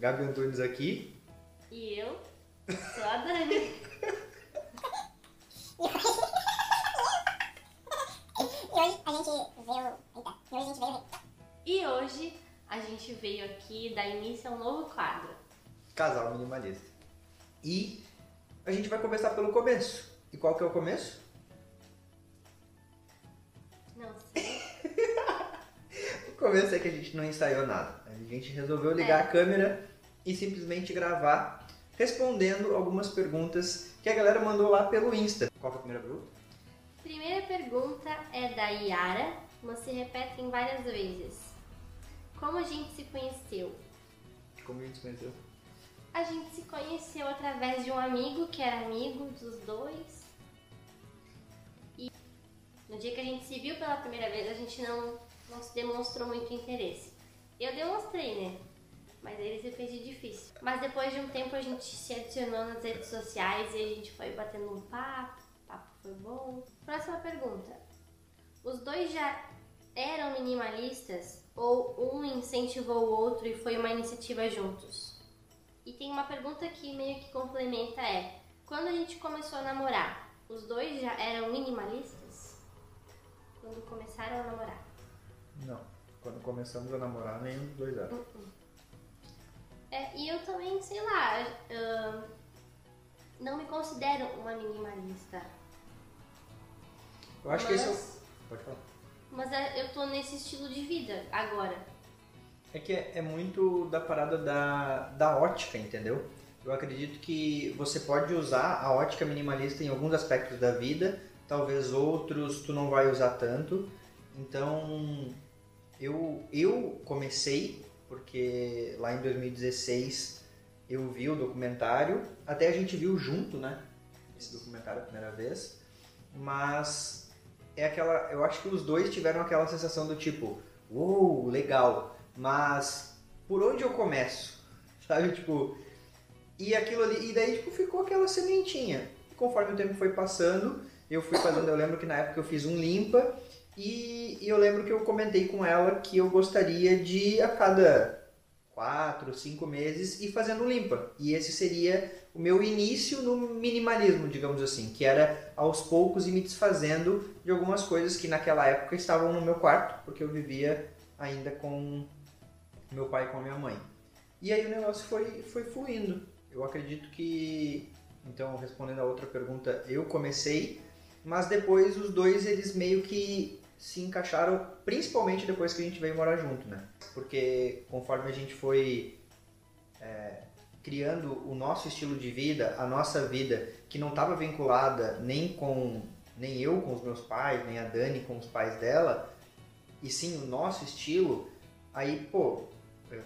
Gabi Antunes aqui. E eu sou a Dani. E hoje a gente veio. Eita, e hoje a gente veio. E hoje a gente veio aqui dar início a um novo quadro. Casal minimalista. E a gente vai começar pelo começo. E qual que é o começo? Não sei. O começo é que a gente não ensaiou nada. A gente resolveu ligar É. a câmera e simplesmente gravar respondendo algumas perguntas que a galera mandou lá pelo Insta. Qual foi a primeira pergunta? Primeira pergunta é da Yara, mas se repete em várias vezes. Como a gente se conheceu? Como a gente se conheceu? A gente se conheceu através de um amigo que era amigo dos dois. E no dia que a gente se viu pela primeira vez, a gente não, não se demonstrou muito interesse. Eu demonstrei, né? Mas ele se fez de difícil. Mas depois de um tempo a gente se adicionou nas redes sociais e a gente foi batendo um papo. O papo foi bom. Próxima pergunta. Os dois já eram minimalistas ou um incentivou o outro e foi uma iniciativa juntos? E tem uma pergunta que meio que complementa é: quando a gente começou a namorar, os dois já eram minimalistas? Quando começaram a namorar? Não. Quando começamos a namorar, nenhum dos dois era. É, e eu também, sei lá, ahn, não me considero uma minimalista. Eu acho que esse é o... Mas- Pode falar. Mas é, eu tô nesse estilo de vida agora. É que é, é muito da parada da, da ótica, entendeu? Eu acredito que você pode usar a ótica minimalista em alguns aspectos da vida, talvez outros tu não vai usar tanto. Então, eu, eu comecei, porque lá em 2016 eu vi o documentário, até a gente viu junto, né? Esse documentário a primeira vez. Mas é aquela. Eu acho que os dois tiveram aquela sensação do tipo, uou, legal, mas por onde eu começo? Sabe, tipo, e aquilo ali, e daí tipo ficou aquela sementinha. Conforme o tempo foi passando, eu fui fazendo, eu lembro que na época eu fiz um limpa e, e eu lembro que eu comentei com ela que eu gostaria de a cada quatro, cinco meses ir fazendo limpa. E esse seria o meu início no minimalismo, digamos assim, que era aos poucos ir me desfazendo de algumas coisas que naquela época estavam no meu quarto, porque eu vivia ainda com meu pai e com a minha mãe. E aí o negócio foi, foi fluindo. Eu acredito que, então respondendo a outra pergunta, eu comecei, mas depois os dois eles meio que se encaixaram, principalmente depois que a gente veio morar junto, né? Porque conforme a gente foi é, criando o nosso estilo de vida, a nossa vida, que não estava vinculada nem com nem eu com os meus pais, nem a Dani com os pais dela, e sim o nosso estilo, aí, pô,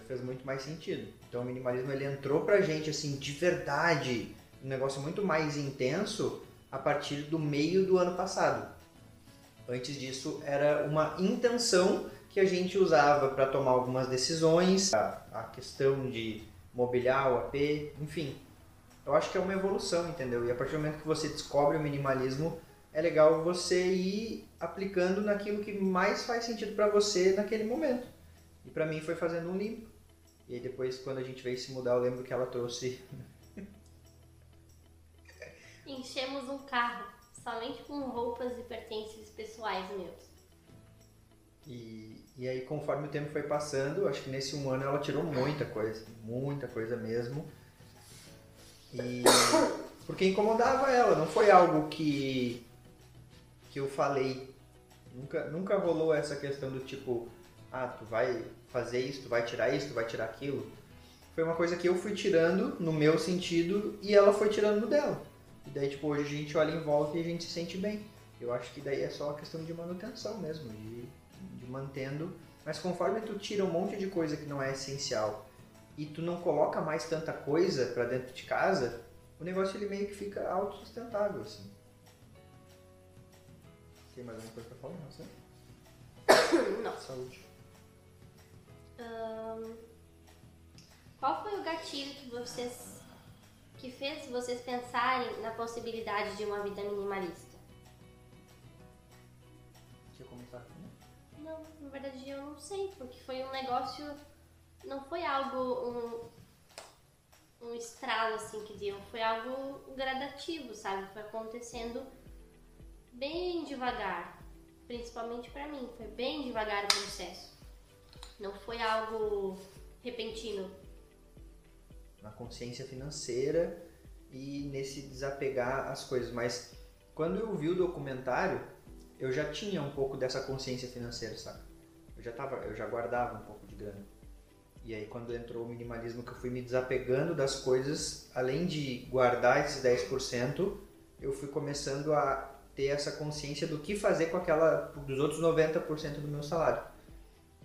fez muito mais sentido. Então o minimalismo ele entrou pra gente assim de verdade, um negócio muito mais intenso a partir do meio do ano passado. Antes disso era uma intenção que a gente usava para tomar algumas decisões, a, a questão de mobiliar o AP, enfim. Eu acho que é uma evolução, entendeu? E a partir do momento que você descobre o minimalismo, é legal você ir aplicando naquilo que mais faz sentido para você naquele momento. E para mim foi fazendo um limpo. E aí depois, quando a gente veio se mudar, eu lembro que ela trouxe. Enchemos um carro somente com roupas e pertences pessoais meus. E, e aí, conforme o tempo foi passando, acho que nesse um ano ela tirou muita coisa. Muita coisa mesmo. E. Porque incomodava ela, não foi algo que. que eu falei. Nunca, nunca rolou essa questão do tipo, ah, tu vai fazer isso, tu vai tirar isso, tu vai tirar aquilo. Foi uma coisa que eu fui tirando no meu sentido e ela foi tirando no dela. E daí, tipo, hoje a gente olha em volta e a gente se sente bem. Eu acho que daí é só a questão de manutenção mesmo, de, de mantendo. Mas conforme tu tira um monte de coisa que não é essencial e tu não coloca mais tanta coisa para dentro de casa, o negócio ele meio que fica autossustentável, assim. Tem mais alguma coisa pra falar? Não, sei. Não. Saúde. Ahn, qual foi o gatilho que vocês que fez vocês pensarem na possibilidade de uma vida minimalista? Quer começar aqui? Não, na verdade eu não sei, porque foi um negócio, não foi algo um, um estralo assim que deu, foi algo gradativo, sabe? Foi acontecendo bem devagar, principalmente pra mim, foi bem devagar o processo. Não foi algo repentino. Na consciência financeira e nesse desapegar as coisas. Mas quando eu vi o documentário, eu já tinha um pouco dessa consciência financeira, sabe? Eu já tava, eu já guardava um pouco de grana. E aí quando entrou o minimalismo que eu fui me desapegando das coisas, além de guardar esses 10%, eu fui começando a ter essa consciência do que fazer com aquela dos outros 90% do meu salário.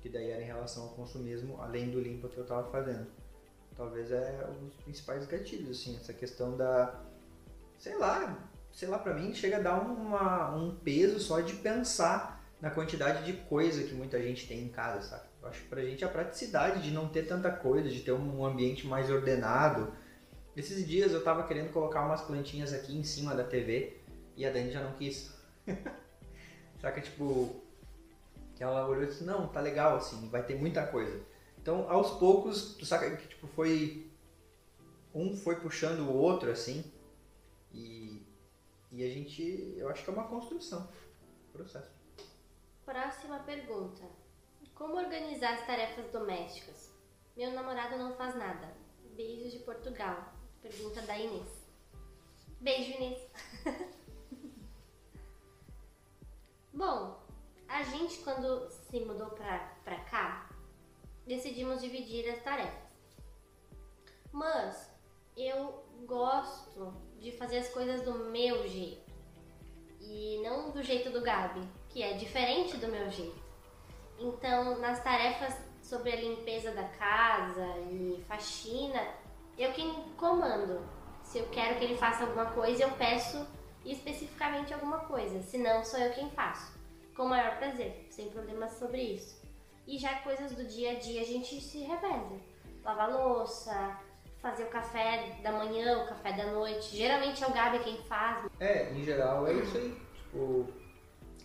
Que daí era em relação ao consumismo, além do limpa que eu estava fazendo talvez é um dos principais gatilhos, assim, essa questão da, sei lá, sei lá, pra mim chega a dar uma, um peso só de pensar na quantidade de coisa que muita gente tem em casa, sabe? Eu acho que pra gente a praticidade de não ter tanta coisa, de ter um ambiente mais ordenado. Esses dias eu tava querendo colocar umas plantinhas aqui em cima da TV e a Dani já não quis. Saca, tipo, que ela olhou e disse, não, tá legal assim, vai ter muita coisa. Então, aos poucos, tu saca que tipo foi um foi puxando o outro assim e e a gente, eu acho que é uma construção, processo. Próxima pergunta. Como organizar as tarefas domésticas? Meu namorado não faz nada. Beijos de Portugal. Pergunta da Inês. Beijo, Inês. Bom, a gente quando se mudou pra, pra cá, decidimos dividir as tarefas. Mas eu gosto de fazer as coisas do meu jeito e não do jeito do Gabi, que é diferente do meu jeito. Então, nas tarefas sobre a limpeza da casa e faxina, eu quem comando. Se eu quero que ele faça alguma coisa, eu peço especificamente alguma coisa. Se não, sou eu quem faço. Com o maior prazer, sem problemas sobre isso. E já coisas do dia a dia a gente se reveza. Lavar louça, fazer o café da manhã, o café da noite. Geralmente é o Gabi quem faz. É, em geral é isso aí. Tipo,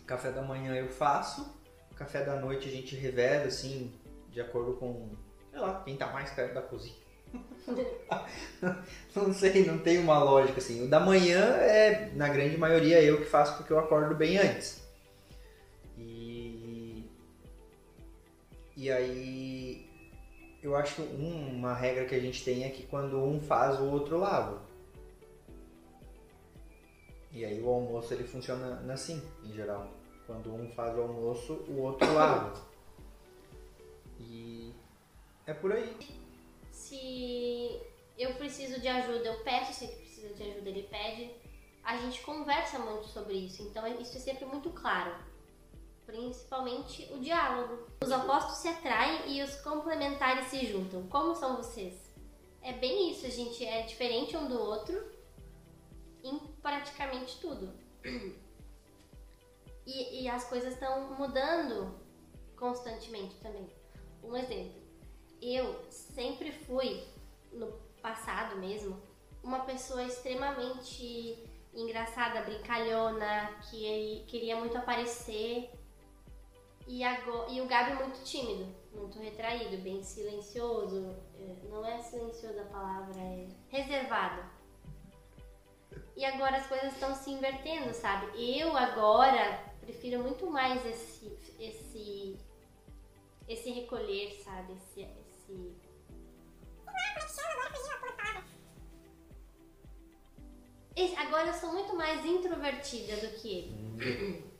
café da manhã eu faço, café da noite a gente reveza, assim, de acordo com, sei lá, quem tá mais perto da cozinha. não sei, não tem uma lógica assim. O da manhã é, na grande maioria, eu que faço porque eu acordo bem antes. E aí, eu acho um- uma regra que a gente tem é que quando um faz, o outro lava. E aí o almoço ele funciona assim, em geral. Quando um faz o almoço, o outro lava. E é por aí. Se eu preciso de ajuda, eu peço. Se ele precisa de ajuda, ele pede. A gente conversa muito sobre isso. Então isso é sempre muito claro. Principalmente o diálogo. Os opostos se atraem e os complementares se juntam. Como são vocês? É bem isso, a gente é diferente um do outro em praticamente tudo. E, e as coisas estão mudando constantemente também. Um exemplo, eu sempre fui, no passado mesmo, uma pessoa extremamente engraçada, brincalhona, que queria muito aparecer. E, agora, e o Gabi muito tímido, muito retraído, bem silencioso. é, Não é silencioso a palavra, é reservado. E agora as coisas estão se invertendo, sabe? Eu agora prefiro muito mais esse esse esse recolher, sabe? Esse, esse... Agora eu sou muito mais introvertida do que ele.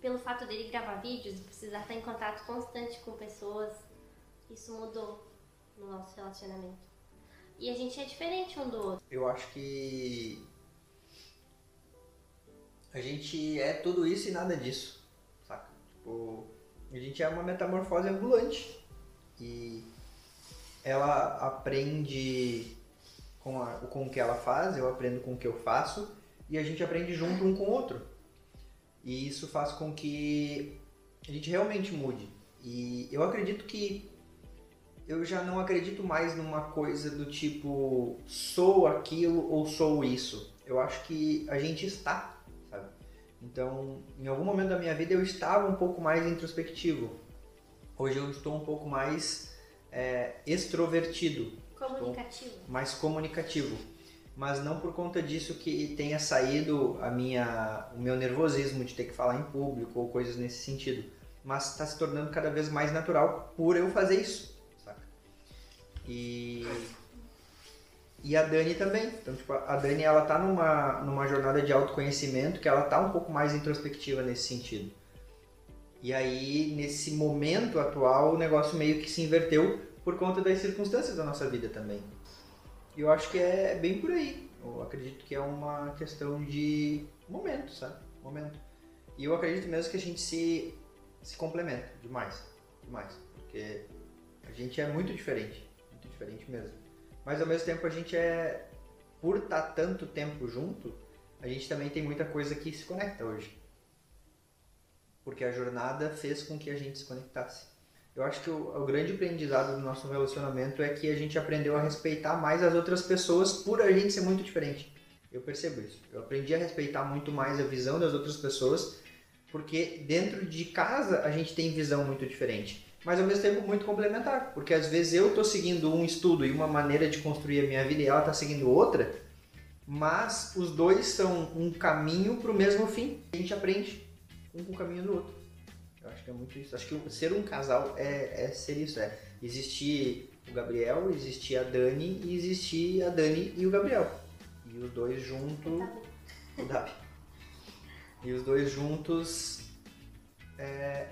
Pelo fato dele gravar vídeos e precisar estar em contato constante com pessoas, isso mudou no nosso relacionamento. E a gente é diferente um do outro. Eu acho que A gente é tudo isso e nada disso, saca? Tipo, a gente é uma metamorfose ambulante. E ela aprende com, a, com o que ela faz, eu aprendo com o que eu faço, e a gente aprende junto um com o outro. E isso faz com que a gente realmente mude. E eu acredito que eu já não acredito mais numa coisa do tipo sou aquilo ou sou isso. Eu acho que a gente está, sabe? Então, em algum momento da minha vida eu estava um pouco mais introspectivo. Hoje eu estou um pouco mais é, extrovertido. Comunicativo. Mais comunicativo. Mas não por conta disso que tenha saído a minha, o meu nervosismo de ter que falar em público ou coisas nesse sentido. Mas está se tornando cada vez mais natural por eu fazer isso, saca? E, e a Dani também. Então, tipo, a Dani ela tá numa, numa jornada de autoconhecimento que ela tá um pouco mais introspectiva nesse sentido. E aí, nesse momento atual, o negócio meio que se inverteu por conta das circunstâncias da nossa vida também. E eu acho que é bem por aí. Eu acredito que é uma questão de momento, sabe? Momento. E eu acredito mesmo que a gente se, se complementa demais. Demais. Porque a gente é muito diferente. Muito diferente mesmo. Mas ao mesmo tempo a gente é. Por estar tanto tempo junto, a gente também tem muita coisa que se conecta hoje. Porque a jornada fez com que a gente se conectasse. Eu acho que o, o, grande aprendizado do nosso relacionamento é que a gente aprendeu a respeitar mais as outras pessoas por a gente ser muito diferente. Eu percebo isso. Eu aprendi a respeitar muito mais a visão das outras pessoas, porque dentro de casa a gente tem visão muito diferente, mas ao mesmo tempo muito complementar, porque às vezes eu estou seguindo um estudo e uma maneira de construir a minha vida e ela está seguindo outra, mas os dois são um caminho para o mesmo fim. A gente aprende um com o caminho do outro. Acho que é muito isso. Acho que ser um casal é, é ser isso. É existir o Gabriel, existir a Dani e existir a Dani e o Gabriel. E os dois juntos. O Davi. E os dois juntos é,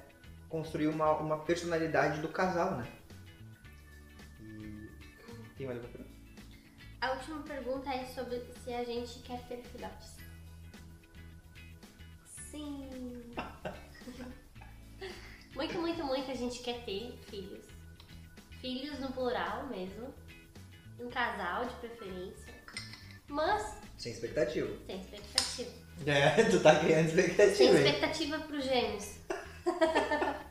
construir uma, uma personalidade do casal, né? E... Tem mais alguma pergunta? A última pergunta é sobre se a gente quer ter filhotes. Sim. muito, muito, muito a gente quer ter filhos. Filhos no plural mesmo. Um casal de preferência. Mas. Sem expectativa. Sem expectativa. É, tu tá criando expectativa. Sem expectativa pros gêmeos.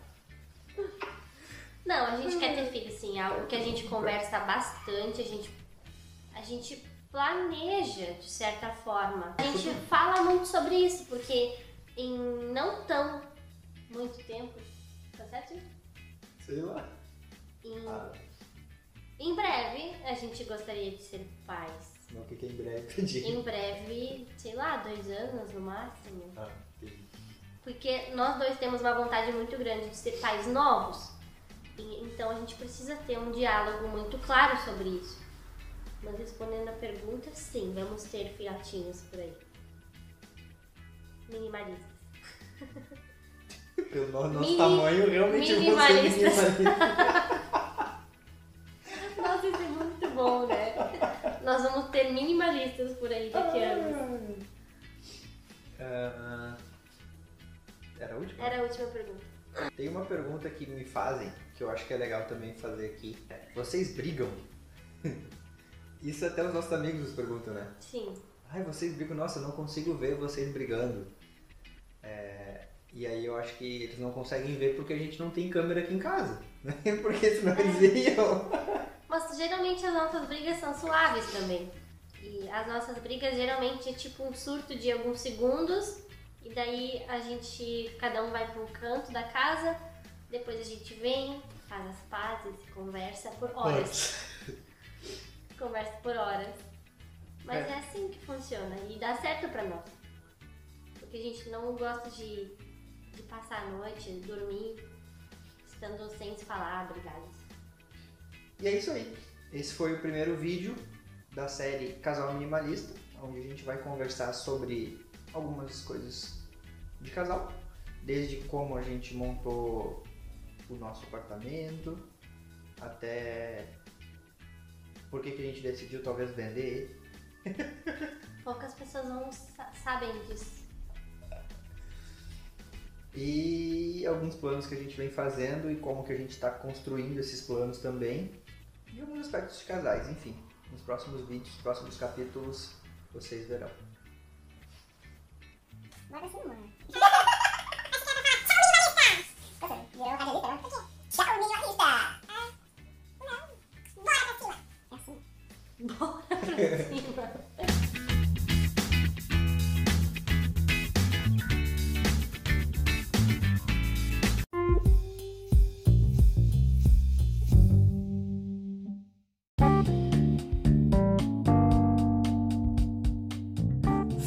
Não, a gente quer ter filhos sim. É algo que a gente conversa bastante, a gente, a gente planeja de certa forma. A gente fala muito sobre isso, porque em não tão muito tempo. Tá certo? Sei lá. Em, ah. em breve, a gente gostaria de ser pais. Não, o que é em breve? Entendi. Em breve, sei lá, dois anos no máximo. Ah, entendi. Porque nós dois temos uma vontade muito grande de ser pais novos. E, então a gente precisa ter um diálogo muito claro sobre isso. Mas respondendo a pergunta, sim, vamos ter filhotinhos por aí. Minimalistas. Pelo nosso Mini, tamanho, realmente minimalistas. você minimalista. Nossa, isso é muito bom, né? Nós vamos ter minimalistas por aí daqui a anos. Uh, era a última? Era a última pergunta. Tem uma pergunta que me fazem, que eu acho que é legal também fazer aqui. Vocês brigam? Isso até os nossos amigos nos perguntam, né? Sim. Ai, vocês brigam? Nossa, eu não consigo ver vocês brigando. E aí eu acho que eles não conseguem ver porque a gente não tem câmera aqui em casa. Né? Porque senão é. eles iam. Mas geralmente as nossas brigas são suaves também. E as nossas brigas geralmente é tipo um surto de alguns segundos. E daí a gente, cada um vai para um canto da casa. Depois a gente vem, faz as pazes, conversa por horas. conversa por horas. Mas é. é assim que funciona e dá certo pra nós. Porque a gente não gosta de, de passar a noite, dormir, estando sem se falar, brigados. E é isso aí. Esse foi o primeiro vídeo da série Casal Minimalista, onde a gente vai conversar sobre algumas coisas de casal, desde como a gente montou o nosso apartamento, até por que, que a gente decidiu talvez vender ele. Poucas pessoas não sa sabem disso. E alguns planos que a gente vem fazendo e como que a gente está construindo esses planos também e alguns aspectos de casais, enfim. Nos próximos vídeos, nos próximos capítulos, vocês verão. Bora sim, mano. Minimalista! Bora pra cima! É assim. Bora pra cima.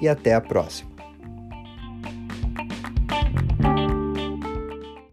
e até a próxima.